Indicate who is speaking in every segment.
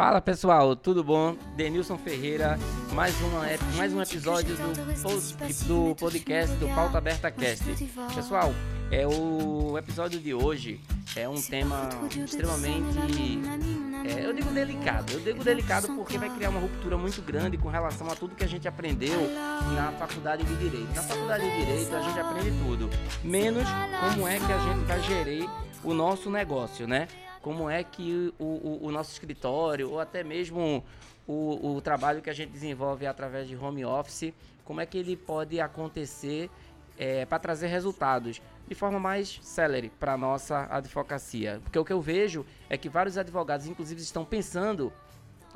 Speaker 1: Fala pessoal, tudo bom? Denilson Ferreira, mais, uma, mais um episódio do, do podcast do Pauta Aberta Cast. Pessoal, é o episódio de hoje é um tema extremamente, é, eu digo delicado. Eu digo delicado porque vai criar uma ruptura muito grande com relação a tudo que a gente aprendeu na faculdade de Direito. Na faculdade de Direito a gente aprende tudo, menos como é que a gente vai gerir o nosso negócio, né? Como é que o, o, o nosso escritório, ou até mesmo o, o, trabalho que a gente desenvolve através de home office, como é que ele pode acontecer é, para trazer resultados de forma mais célere para a nossa advocacia. Porque o que eu vejo é que vários advogados, inclusive, estão pensando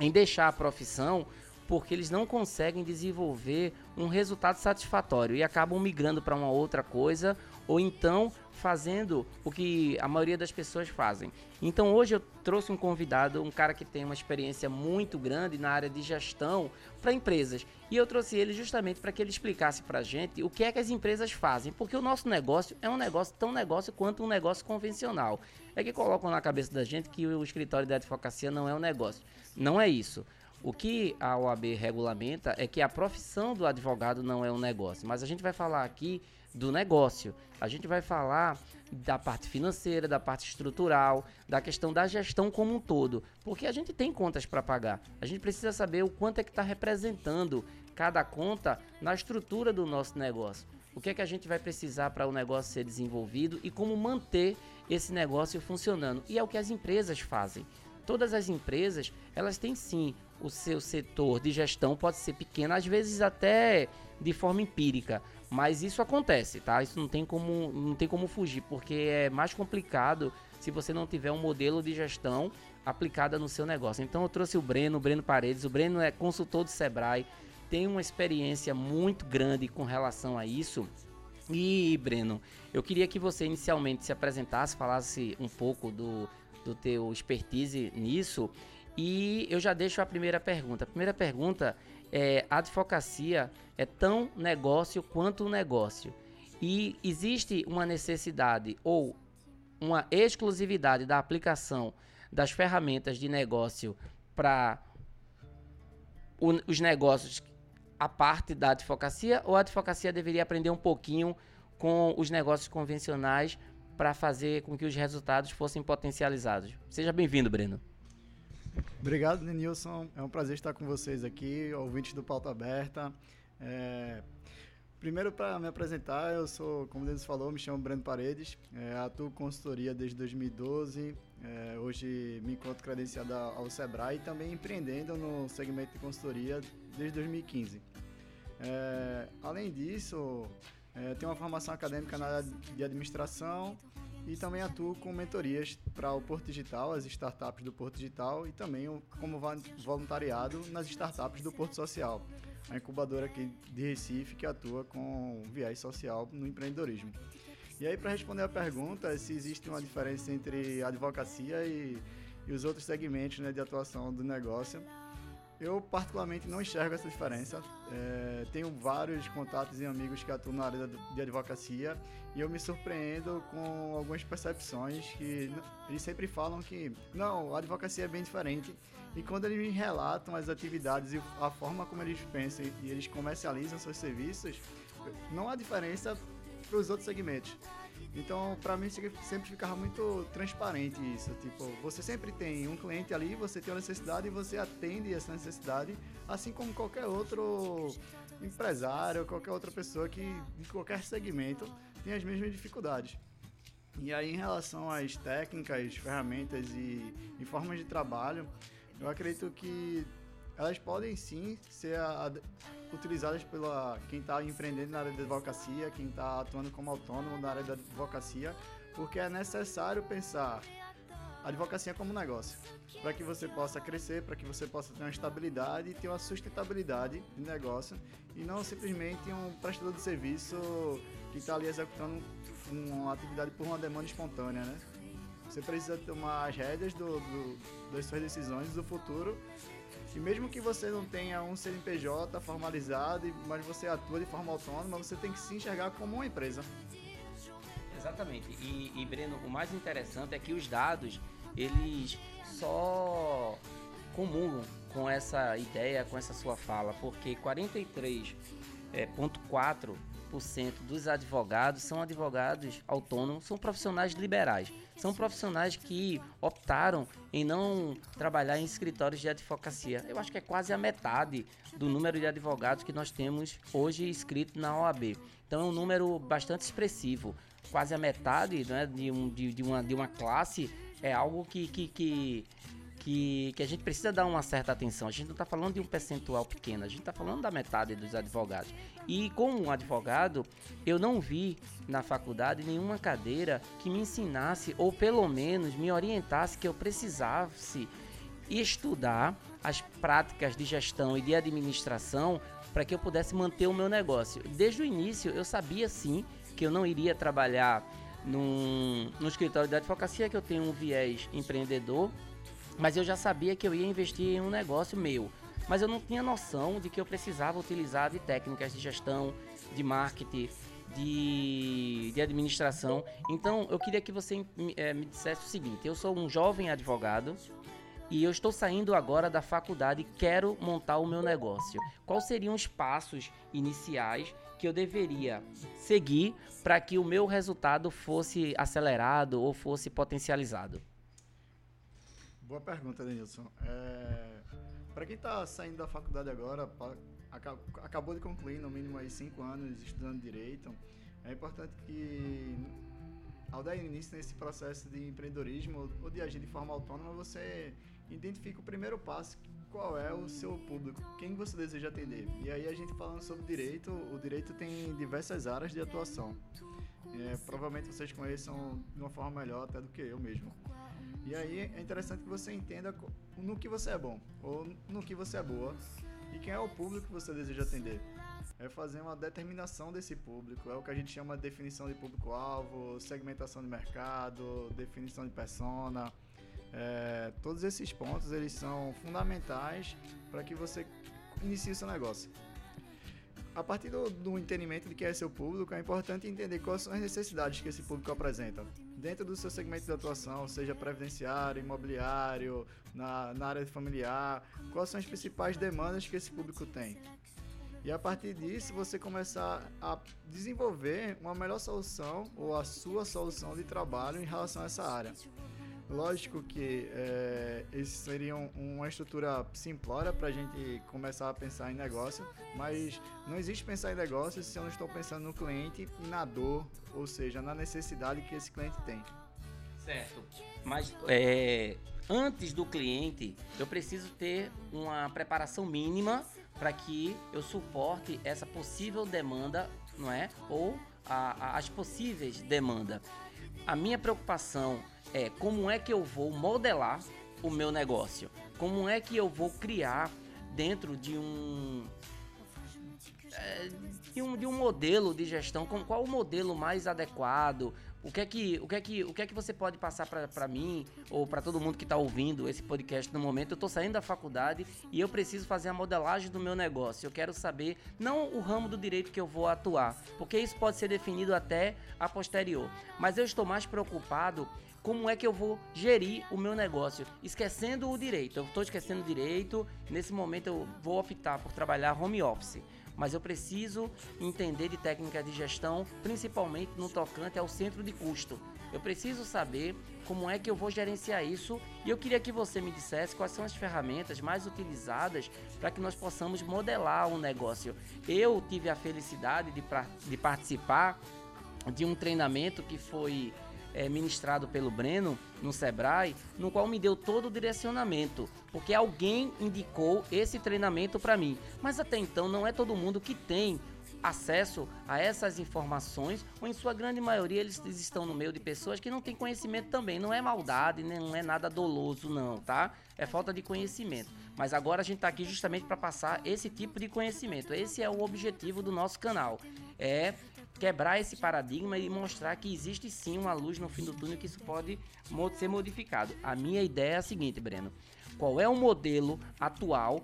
Speaker 1: em deixar a profissão porque eles não conseguem desenvolver um resultado satisfatório e acabam migrando para uma outra coisa ou então fazendo o que a maioria das pessoas fazem. Então hoje eu trouxe um convidado, um cara que tem uma experiência muito grande na área de gestão para empresas. E eu trouxe ele justamente para que ele explicasse para a gente o que é que as empresas fazem, porque o nosso negócio é um negócio tão negócio quanto um negócio convencional. É que colocam na cabeça da gente que o escritório da advocacia não é um negócio. Não é isso. O que a OAB regulamenta é que a profissão do advogado não é um negócio, mas a gente vai falar aqui do negócio. A gente vai falar da parte financeira, da parte estrutural, da questão da gestão como um todo, porque a gente tem contas para pagar. A gente precisa saber o quanto é que está representando cada conta na estrutura do nosso negócio. O que é que a gente vai precisar para o negócio ser desenvolvido e como manter esse negócio funcionando. E é o que as empresas fazem. Todas as empresas, elas têm sim o seu setor de gestão, pode ser pequeno, às vezes até de forma empírica, mas isso acontece, tá? Isso não tem como, não tem como fugir, porque é mais complicado se você não tiver um modelo de gestão aplicada no seu negócio. Então eu trouxe o Breno, o Breno Paredes, o Breno é consultor do Sebrae, tem uma experiência muito grande com relação a isso. E, Breno, eu queria que você inicialmente se apresentasse, falasse um pouco do, do teu expertise nisso. E eu já deixo a primeira pergunta. A primeira pergunta é: a advocacia é tão negócio quanto um negócio. E existe uma necessidade ou uma exclusividade da aplicação das ferramentas de negócio para os negócios a parte da advocacia ou a advocacia deveria aprender um pouquinho com os negócios convencionais para fazer com que os resultados fossem potencializados. Seja bem-vindo, Breno.
Speaker 2: Obrigado, Nilson. É um prazer estar com vocês aqui, ouvintes do Pauta Aberta. É... Primeiro, para me apresentar, eu sou, como Denis falou, me chamo Breno Paredes, é, atuo consultoria desde 2012, é, hoje me encontro credenciado ao Sebrae e também empreendendo no segmento de consultoria desde 2015. É, além disso, é, tenho uma formação acadêmica na área de administração e também atuo com mentorias para o Porto Digital, as startups do Porto Digital e também como voluntariado nas startups do Porto Social, a incubadora aqui de Recife que atua com viés social no empreendedorismo. E aí, para responder a pergunta, se existe uma diferença entre advocacia e, e os outros segmentos né, de atuação do negócio, eu, particularmente, não enxergo essa diferença. É, tenho vários contatos e amigos que atuam na área de advocacia e eu me surpreendo com algumas percepções que eles sempre falam que, não, a advocacia é bem diferente. E quando eles me relatam as atividades e a forma como eles pensam e eles comercializam seus serviços, não há diferença para os outros segmentos. Então, para mim sempre ficava muito transparente isso. Tipo, você sempre tem um cliente ali, você tem uma necessidade e você atende essa necessidade, assim como qualquer outro empresário, qualquer outra pessoa que de qualquer segmento tem as mesmas dificuldades. E aí, em relação às técnicas, ferramentas e, e formas de trabalho, eu acredito que elas podem sim ser a, utilizadas pela quem está empreendendo na área da advocacia, quem está atuando como autônomo na área da advocacia, porque é necessário pensar a advocacia como um negócio, para que você possa crescer, para que você possa ter uma estabilidade e ter uma sustentabilidade de negócio e não simplesmente um prestador de serviço que está ali executando uma atividade por uma demanda espontânea, né? Você precisa tomar as rédeas do, do, das suas decisões do futuro e mesmo que você não tenha um CNPJ formalizado, mas você atua de forma autônoma, você tem que se enxergar como uma empresa.
Speaker 1: Exatamente. E, e Breno, o mais interessante é que os dados, eles só comum com essa ideia, com essa sua fala, porque 43,4% é, dos advogados são advogados autônomos, são profissionais liberais. São profissionais que optaram em não trabalhar em escritórios de advocacia. Eu acho que é quase a metade do número de advogados que nós temos hoje inscrito na OAB. Então é um número bastante expressivo. Quase a metade né, de, um, de, de, uma, de uma classe é algo que, que, que que, que a gente precisa dar uma certa atenção. A gente não está falando de um percentual pequeno, a gente está falando da metade dos advogados. E como um advogado, eu não vi na faculdade nenhuma cadeira que me ensinasse, ou pelo menos me orientasse que eu precisasse estudar as práticas de gestão e de administração para que eu pudesse manter o meu negócio. Desde o início eu sabia sim que eu não iria trabalhar no escritório de advocacia, que eu tenho um viés empreendedor, mas eu já sabia que eu ia investir em um negócio meu. Mas eu não tinha noção de que eu precisava utilizar de técnicas de gestão, de marketing, de, de administração. Então eu queria que você é, me dissesse o seguinte: eu sou um jovem advogado e eu estou saindo agora da faculdade e quero montar o meu negócio. Quais seriam os passos iniciais que eu deveria seguir para que o meu resultado fosse acelerado ou fosse potencializado?
Speaker 2: Boa pergunta, Denilson. É, Para quem está saindo da faculdade agora, pra, acabou de concluir no mínimo aí cinco anos estudando direito, é importante que ao dar início nesse processo de empreendedorismo ou de agir de forma autônoma, você identifica o primeiro passo, qual é o seu público, quem você deseja atender. E aí a gente falando sobre direito, o direito tem diversas áreas de atuação. É, provavelmente vocês conheçam de uma forma melhor até do que eu mesmo. E aí é interessante que você entenda no que você é bom ou no que você é boa e quem é o público que você deseja atender. É fazer uma determinação desse público, é o que a gente chama de definição de público-alvo, segmentação de mercado, definição de persona. É, todos esses pontos eles são fundamentais para que você inicie o seu negócio. A partir do, do entendimento de quem é seu público, é importante entender quais são as necessidades que esse público apresenta dentro do seu segmento de atuação, seja previdenciário, imobiliário, na, na área familiar, quais são as principais demandas que esse público tem. E a partir disso, você começar a desenvolver uma melhor solução ou a sua solução de trabalho em relação a essa área. Lógico que é, esses seriam uma estrutura simplória para a gente começar a pensar em negócio, mas não existe pensar em negócio se eu não estou pensando no cliente e na dor, ou seja, na necessidade que esse cliente tem.
Speaker 1: Certo. Mas é, antes do cliente, eu preciso ter uma preparação mínima para que eu suporte essa possível demanda, não é? Ou a, a, as possíveis demandas. A minha preocupação é como é que eu vou modelar o meu negócio? Como é que eu vou criar dentro de um é, de um, de um modelo de gestão, com qual o modelo mais adequado? O que é que, o que, é que, o que, é que você pode passar para mim ou para todo mundo que está ouvindo esse podcast no momento? Eu estou saindo da faculdade e eu preciso fazer a modelagem do meu negócio. Eu quero saber não o ramo do direito que eu vou atuar, porque isso pode ser definido até a posterior. Mas eu estou mais preocupado como é que eu vou gerir o meu negócio, esquecendo o direito. Eu estou esquecendo o direito, nesse momento eu vou optar por trabalhar home office, mas eu preciso entender de técnica de gestão, principalmente no tocante ao centro de custo. Eu preciso saber como é que eu vou gerenciar isso e eu queria que você me dissesse quais são as ferramentas mais utilizadas para que nós possamos modelar o um negócio. Eu tive a felicidade de, de participar de um treinamento que foi é, ministrado pelo Breno no Sebrae, no qual me deu todo o direcionamento, porque alguém indicou esse treinamento para mim. Mas até então não é todo mundo que tem acesso a essas informações, ou em sua grande maioria eles estão no meio de pessoas que não têm conhecimento também. Não é maldade, não é nada doloso, não, tá? É falta de conhecimento. Mas agora a gente está aqui justamente para passar esse tipo de conhecimento. Esse é o objetivo do nosso canal. É quebrar esse paradigma e mostrar que existe sim uma luz no fim do túnel que isso pode ser modificado. A minha ideia é a seguinte, Breno: qual é o modelo atual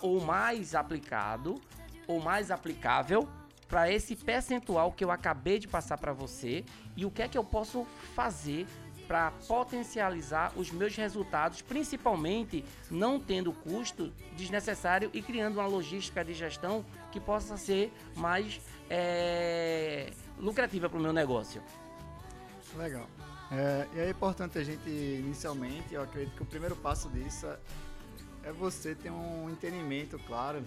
Speaker 1: ou mais aplicado ou mais aplicável para esse percentual que eu acabei de passar para você e o que é que eu posso fazer para potencializar os meus resultados, principalmente não tendo custo desnecessário e criando uma logística de gestão que possa ser mais é, lucrativa para o meu negócio.
Speaker 2: Legal. É, e é importante a gente, inicialmente, eu acredito que o primeiro passo disso é você ter um entendimento claro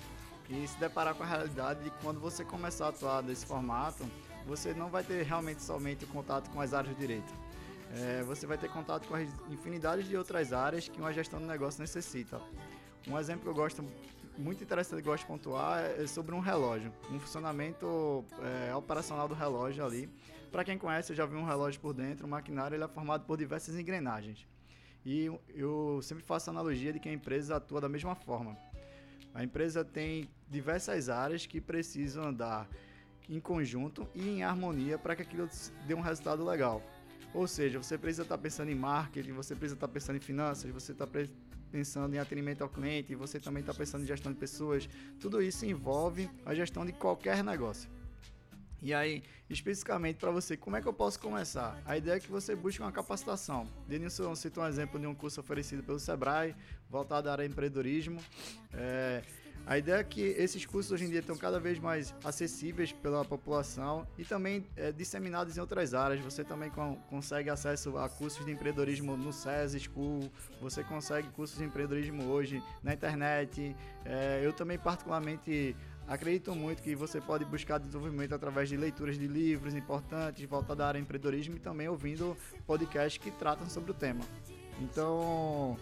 Speaker 2: e se deparar com a realidade de quando você começar a atuar desse formato, você não vai ter realmente somente contato com as áreas de direito. É, você vai ter contato com as infinidades de outras áreas que uma gestão do negócio necessita. Um exemplo que eu gosto muito interessante que eu gosto de pontuar é sobre um relógio, um funcionamento é, operacional do relógio ali. Para quem conhece, eu já vi um relógio por dentro, o maquinário ele é formado por diversas engrenagens. E eu sempre faço a analogia de que a empresa atua da mesma forma. A empresa tem diversas áreas que precisam andar em conjunto e em harmonia para que aquilo dê um resultado legal. Ou seja, você precisa estar pensando em marketing, você precisa estar pensando em finanças, você está pensando em atendimento ao cliente, você também está pensando em gestão de pessoas. Tudo isso envolve a gestão de qualquer negócio. E aí, especificamente para você, como é que eu posso começar? A ideia é que você busque uma capacitação. Denilson citou um exemplo de um curso oferecido pelo Sebrae, voltado à área de empreendedorismo. É, a ideia é que esses cursos hoje em dia estão cada vez mais acessíveis pela população e também é, disseminados em outras áreas. Você também com, consegue acesso a cursos de empreendedorismo no SES School, você consegue cursos de empreendedorismo hoje na internet. É, eu também, particularmente, Acredito muito que você pode buscar desenvolvimento através de leituras de livros importantes voltados à área de empreendedorismo e também ouvindo podcasts que tratam sobre o tema. Então,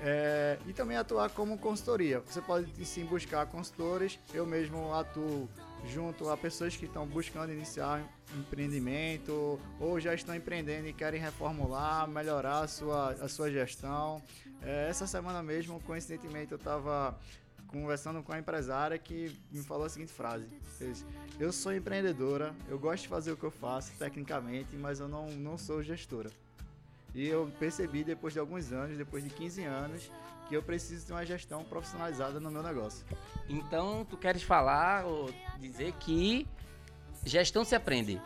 Speaker 2: é, e também atuar como consultoria. Você pode sim buscar consultores. Eu mesmo atuo junto a pessoas que estão buscando iniciar empreendimento ou já estão empreendendo e querem reformular, melhorar a sua, a sua gestão. É, essa semana mesmo, coincidentemente, eu estava conversando com a empresária que me falou a seguinte frase: Eu sou empreendedora, eu gosto de fazer o que eu faço tecnicamente, mas eu não, não sou gestora. E eu percebi depois de alguns anos, depois de 15 anos, que eu preciso de uma gestão profissionalizada no meu negócio.
Speaker 1: Então, tu queres falar ou dizer que gestão se aprende?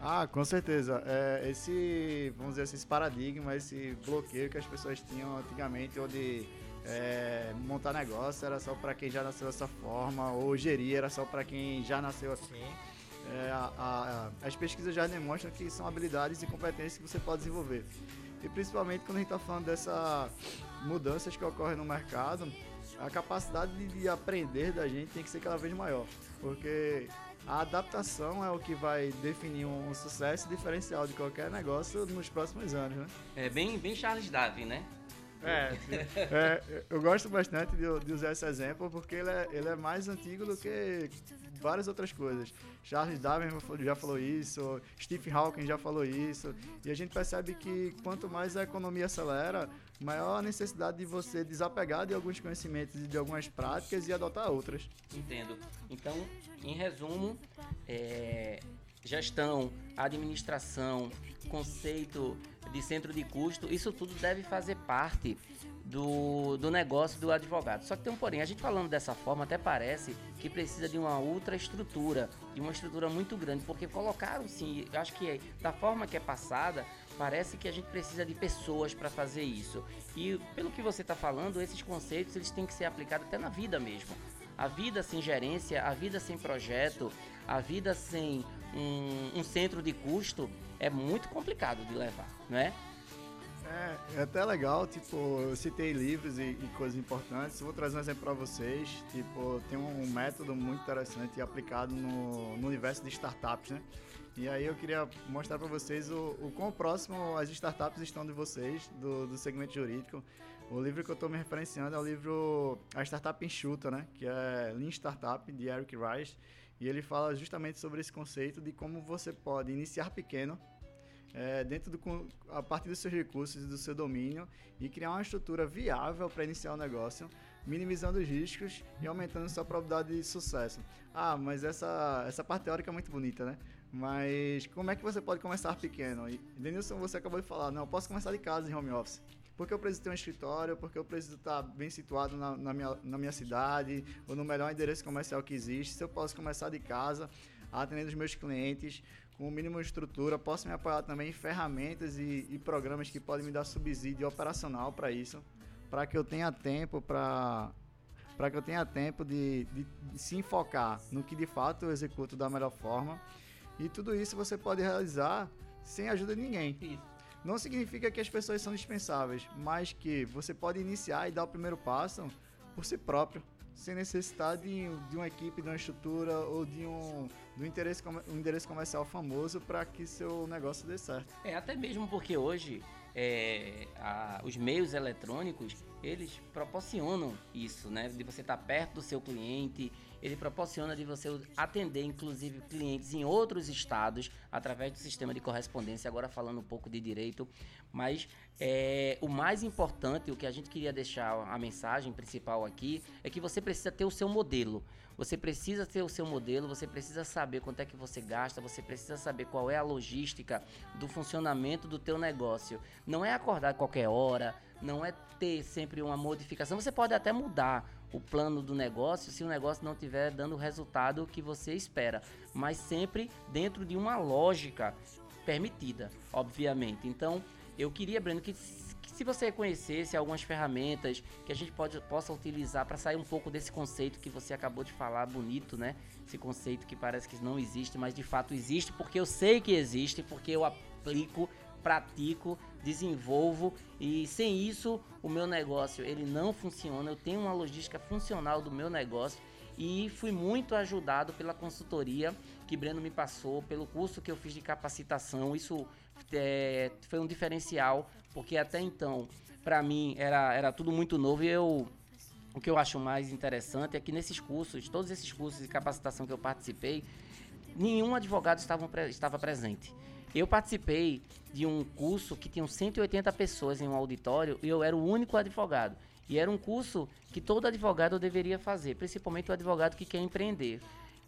Speaker 2: Ah, com certeza. É, esse, vamos dizer assim, esse paradigma, esse bloqueio que as pessoas tinham antigamente, onde é, montar negócio era só para quem já nasceu dessa forma, ou gerir era só para quem já nasceu assim. É, a, a, as pesquisas já demonstram que são habilidades e competências que você pode desenvolver. E principalmente quando a gente está falando dessas mudanças que ocorrem no mercado, a capacidade de, de aprender da gente tem que ser cada vez maior. Porque a adaptação é o que vai definir um, sucesso diferencial de qualquer negócio nos próximos anos, né?
Speaker 1: É bem, bem Charles Darwin, né?
Speaker 2: É, é, eu gosto bastante de, de, usar esse exemplo porque ele é, ele é mais antigo do que várias outras coisas. Charles Darwin já falou isso, Stephen Hawking já falou isso, e a gente percebe que quanto mais a economia acelera, maior a necessidade de você desapegar de alguns conhecimentos e de algumas práticas e adotar outras.
Speaker 1: Entendo. Então, em resumo, é, gestão, administração, conceito de centro de custo, isso tudo deve fazer parte do, do negócio do advogado. Só que tem um porém, a gente falando dessa forma até parece que precisa de uma outra estrutura, de uma estrutura muito grande, porque colocaram sim, acho que da forma que é passada, parece que a gente precisa de pessoas para fazer isso. E pelo que você está falando, esses conceitos eles têm que ser aplicados até na vida mesmo. A vida sem gerência, a vida sem projeto, a vida sem um, um centro de custo é muito complicado de levar, não é?
Speaker 2: É, é até legal, tipo, eu citei livros e, e coisas importantes. Vou trazer um exemplo para vocês. Tipo, tem um, método muito interessante aplicado no, no universo de startups, né? E aí eu queria mostrar para vocês o, o quão próximo as startups estão de vocês, do, do segmento jurídico. O livro que eu estou me referenciando é o livro A Startup Enxuta, né? Que é Lean Startup, de Eric Rice. E ele fala justamente sobre esse conceito de como você pode iniciar pequeno, é, dentro do, a partir dos seus recursos e do seu domínio e criar uma estrutura viável para iniciar o negócio, minimizando os riscos e aumentando sua probabilidade de sucesso. Ah, mas essa, essa parte teórica é muito bonita, né? Mas como é que você pode começar pequeno? E, Denilson, você acabou de falar, não, eu posso começar de casa em home office porque eu preciso ter um escritório, porque eu preciso estar bem situado na, na, minha, na minha cidade, ou no melhor endereço comercial que existe, se eu posso começar de casa. atendendo os meus clientes com o mínimo de estrutura. Posso me apoiar também em ferramentas e, e programas que podem me dar subsídio operacional para isso, para que eu tenha tempo para para que eu tenha tempo de, de, de, se enfocar no que de fato eu executo da melhor forma. E tudo isso você pode realizar sem ajuda de ninguém. Isso. Não significa que as pessoas são dispensáveis, mas que você pode iniciar e dar o primeiro passo por si próprio sem necessidade de, de, uma equipe, de uma estrutura ou de um, de um, interesse, um endereço comercial famoso para que seu negócio dê certo.
Speaker 1: É, até mesmo porque hoje é, a, os meios eletrônicos eles proporcionam isso, né? De você estar perto do seu cliente, ele proporciona de você atender, inclusive, clientes em outros estados através do sistema de correspondência. Agora falando um pouco de direito, mas é, o mais importante, o que a gente queria deixar a mensagem principal aqui, é que você precisa ter o seu modelo. Você precisa ter o seu modelo, você precisa saber quanto é que você gasta, você precisa saber qual é a logística do funcionamento do teu negócio. Não é acordar qualquer hora, não é ter sempre uma modificação. Você pode até mudar o plano do negócio se o negócio não estiver dando o resultado que você espera, mas sempre dentro de uma lógica permitida, obviamente. Então, eu queria, Breno, que, que se você conhecesse algumas ferramentas que a gente pode, possa utilizar para sair um pouco desse conceito que você acabou de falar, bonito, né? Esse conceito que parece que não existe, mas de fato existe, porque eu sei que existe, porque eu aplico, pratico desenvolvo e sem isso o meu negócio ele não funciona. Eu tenho uma logística funcional do meu negócio e fui muito ajudado pela consultoria que Breno me passou, pelo curso que eu fiz de capacitação. Isso é, foi um diferencial porque até então para mim era, era tudo muito novo e eu o que eu acho mais interessante é que nesses cursos, todos esses cursos de capacitação que eu participei, nenhum advogado estava, estava presente. Eu participei de um curso que tinham 180 pessoas em um auditório e eu era o único advogado. E era um curso que todo advogado deveria fazer, principalmente o advogado que quer empreender.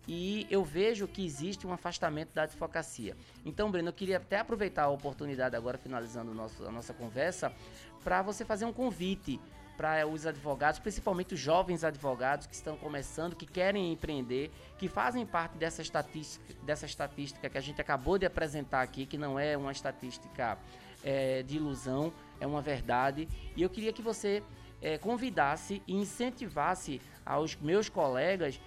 Speaker 1: E eu vejo que existe um afastamento da advocacia. Então, Breno, eu queria até aproveitar a oportunidade agora, finalizando nosso, a nossa conversa, para você fazer um convite para os advogados, principalmente os jovens advogados que estão começando, que querem empreender, que fazem parte dessa estatística, dessa estatística que a gente acabou de apresentar aqui, que não é uma estatística é, de ilusão, é uma verdade. E eu queria que você é, convidasse e incentivasse aos meus colegas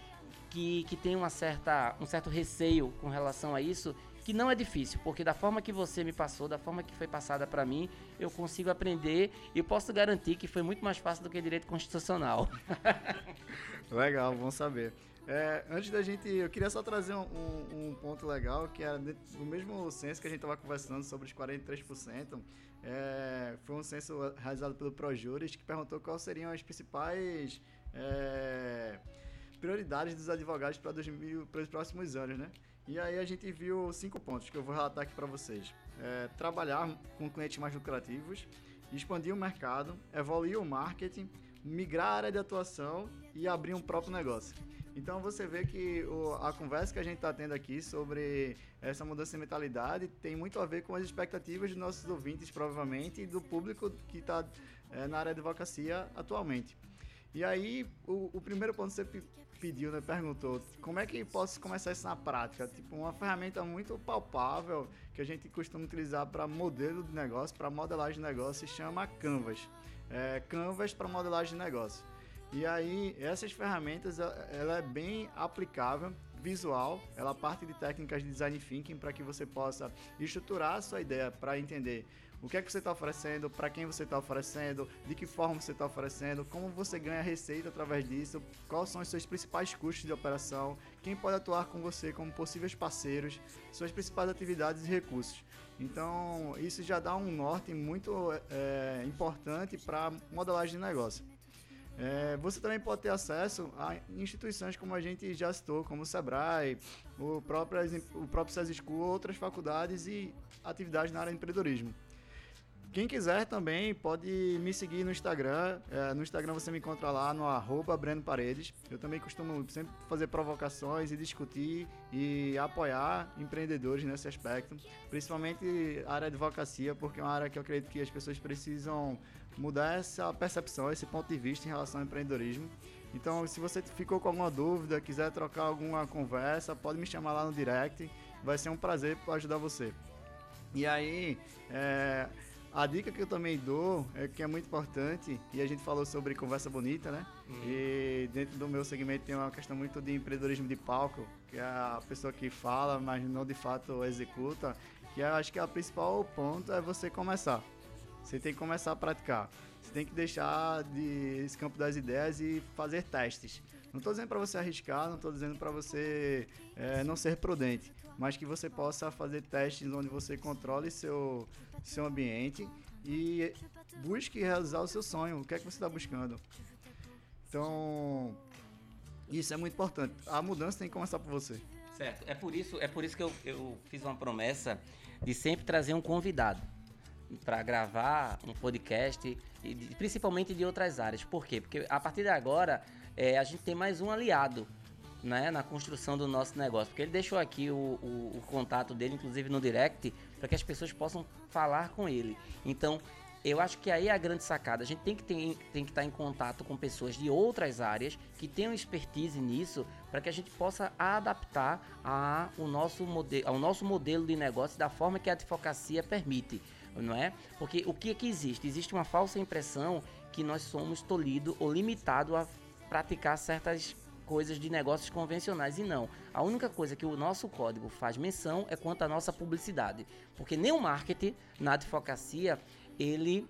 Speaker 1: que, que têm uma certa, um certo receio com relação a isso, que não é difícil, porque da forma que você me passou, da forma que foi passada para mim, eu consigo aprender e posso garantir que foi muito mais fácil do que direito constitucional.
Speaker 2: legal, bom saber. É, antes da gente, eu queria só trazer um, um, um ponto legal, que é no mesmo censo que a gente estava conversando sobre os 43%, é, foi um censo realizado pelo ProJuris que perguntou quais seriam as principais é, prioridades dos advogados para os próximos anos, né? E aí a gente viu cinco pontos que eu vou relatar aqui para vocês. É, trabalhar com clientes mais lucrativos, expandir o mercado, evoluir o marketing, migrar a área de atuação e abrir um próprio negócio. Então você vê que o, a conversa que a gente está tendo aqui sobre essa mudança de mentalidade tem muito a ver com as expectativas dos nossos ouvintes, provavelmente, e do público que está é, na área de advocacia atualmente. E aí, o, o primeiro ponto você pediu, né, perguntou, como é que posso começar isso na prática? Tipo, uma ferramenta muito palpável que a gente costuma utilizar para modelo de negócio, para modelagem de negócio, se chama Canvas. É, Canvas para modelagem de negócio. E aí, essas ferramentas, ela é bem aplicável, visual, ela parte de técnicas de design thinking para que você possa estruturar a sua ideia para entender o que é que você está oferecendo, para quem você está oferecendo, de que forma você está oferecendo, como você ganha receita através disso, quais são os seus principais custos de operação, quem pode atuar com você como possíveis parceiros, suas principais atividades e recursos. Então, isso já dá um norte muito é, importante para modelagem de negócio. É, você também pode ter acesso a instituições como a gente já citou, como o Sebrae, o próprio, o próprio SESI School, outras faculdades e atividades na área de empreendedorismo Quem quiser também pode me seguir no Instagram. É, no Instagram você me encontra lá no arroba Breno Paredes. Eu também costumo sempre fazer provocações e discutir e apoiar empreendedores nesse aspecto. Principalmente a área de advocacia, porque é uma área que eu acredito que as pessoas precisam mudar essa percepção, esse ponto de vista em relação ao empreendedorismo. Então, se você ficou com alguma dúvida, quiser trocar alguma conversa, pode me chamar lá no direct. Vai ser um prazer ajudar você. E aí, é, a dica que eu também dou é que é muito importante, e a gente falou sobre conversa bonita, né? Uhum. E dentro do meu segmento tem uma questão muito de empreendedorismo de palco, que é a pessoa que fala, mas não de fato executa. Que eu acho que o principal ponto é você começar. Você tem que começar a praticar. Você tem que deixar de esse campo das ideias e fazer testes. Não estou dizendo para você arriscar, não estou dizendo para você é, não ser prudente, mas que você possa fazer testes onde você controle seu, seu ambiente e busque realizar o seu sonho. O que é que você está buscando? Então, isso é muito importante. A mudança tem que começar por você.
Speaker 1: Certo. É por isso, é por isso que eu, eu fiz uma promessa de sempre trazer um convidado para gravar um podcast, e principalmente de outras áreas. Por quê? Porque a partir de agora é, a gente tem mais um aliado né, na construção do nosso negócio. Porque ele deixou aqui o, o, o contato dele, inclusive no direct, para que as pessoas possam falar com ele. Então, eu acho que aí é a grande sacada. A gente tem que, tem que estar em contato com pessoas de outras áreas que tenham expertise nisso para que a gente possa adaptar a, o nosso modelo, ao nosso modelo de negócio da forma que a advocacia permite, não é? Porque o que é que existe? Existe uma falsa impressão que nós somos tolhido ou limitado a praticar certas coisas de negócios convencionais. E não. A única coisa que o nosso código faz menção é quanto à nossa publicidade. Porque nem o marketing na advocacia ele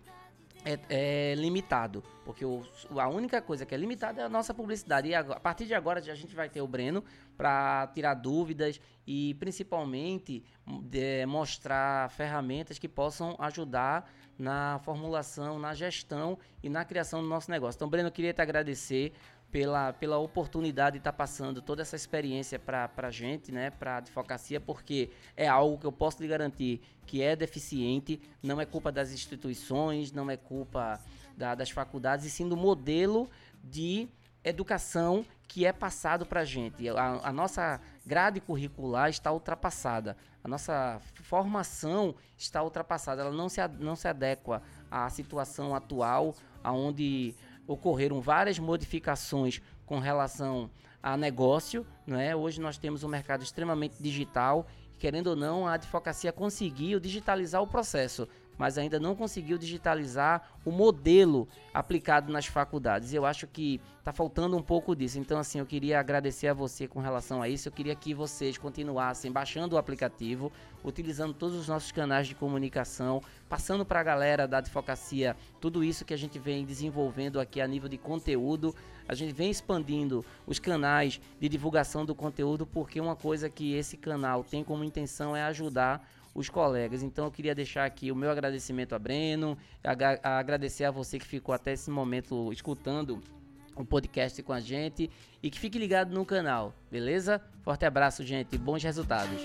Speaker 1: é, é, limitado, porque o, a única coisa que é limitada é a nossa publicidade. E a, a partir de agora a gente vai ter o Breno para tirar dúvidas e principalmente de, mostrar ferramentas que possam ajudar na formulação, na gestão e na criação do nosso negócio. Então, Breno, eu queria te agradecer pela, pela oportunidade de estar tá passando toda essa experiência para a gente, né, para a advocacia, porque é algo que eu posso lhe garantir que é deficiente, não é culpa das instituições, não é culpa da, das faculdades, e sim do modelo de educação que é passado para a gente. A, nossa grade curricular está ultrapassada, a nossa formação está ultrapassada, ela não se, não se adequa à situação atual, onde ocorreram várias modificações com relação a negócio, não é? Hoje nós temos um mercado extremamente digital, querendo ou não, a advocacia conseguiu digitalizar o processo, mas ainda não conseguiu digitalizar o modelo aplicado nas faculdades. Eu acho que está faltando um pouco disso. Então, assim, eu queria agradecer a você com relação a isso. Eu queria que vocês continuassem baixando o aplicativo, utilizando todos os nossos canais de comunicação, passando para a galera da advocacia tudo isso que a gente vem desenvolvendo aqui a nível de conteúdo. A gente vem expandindo os canais de divulgação do conteúdo, porque uma coisa que esse canal tem como intenção é ajudar os colegas. Então eu queria deixar aqui o meu agradecimento a Breno, a, agradecer a você que ficou até esse momento escutando o podcast com a gente e que fique ligado no canal, beleza? Forte abraço, gente, bons resultados.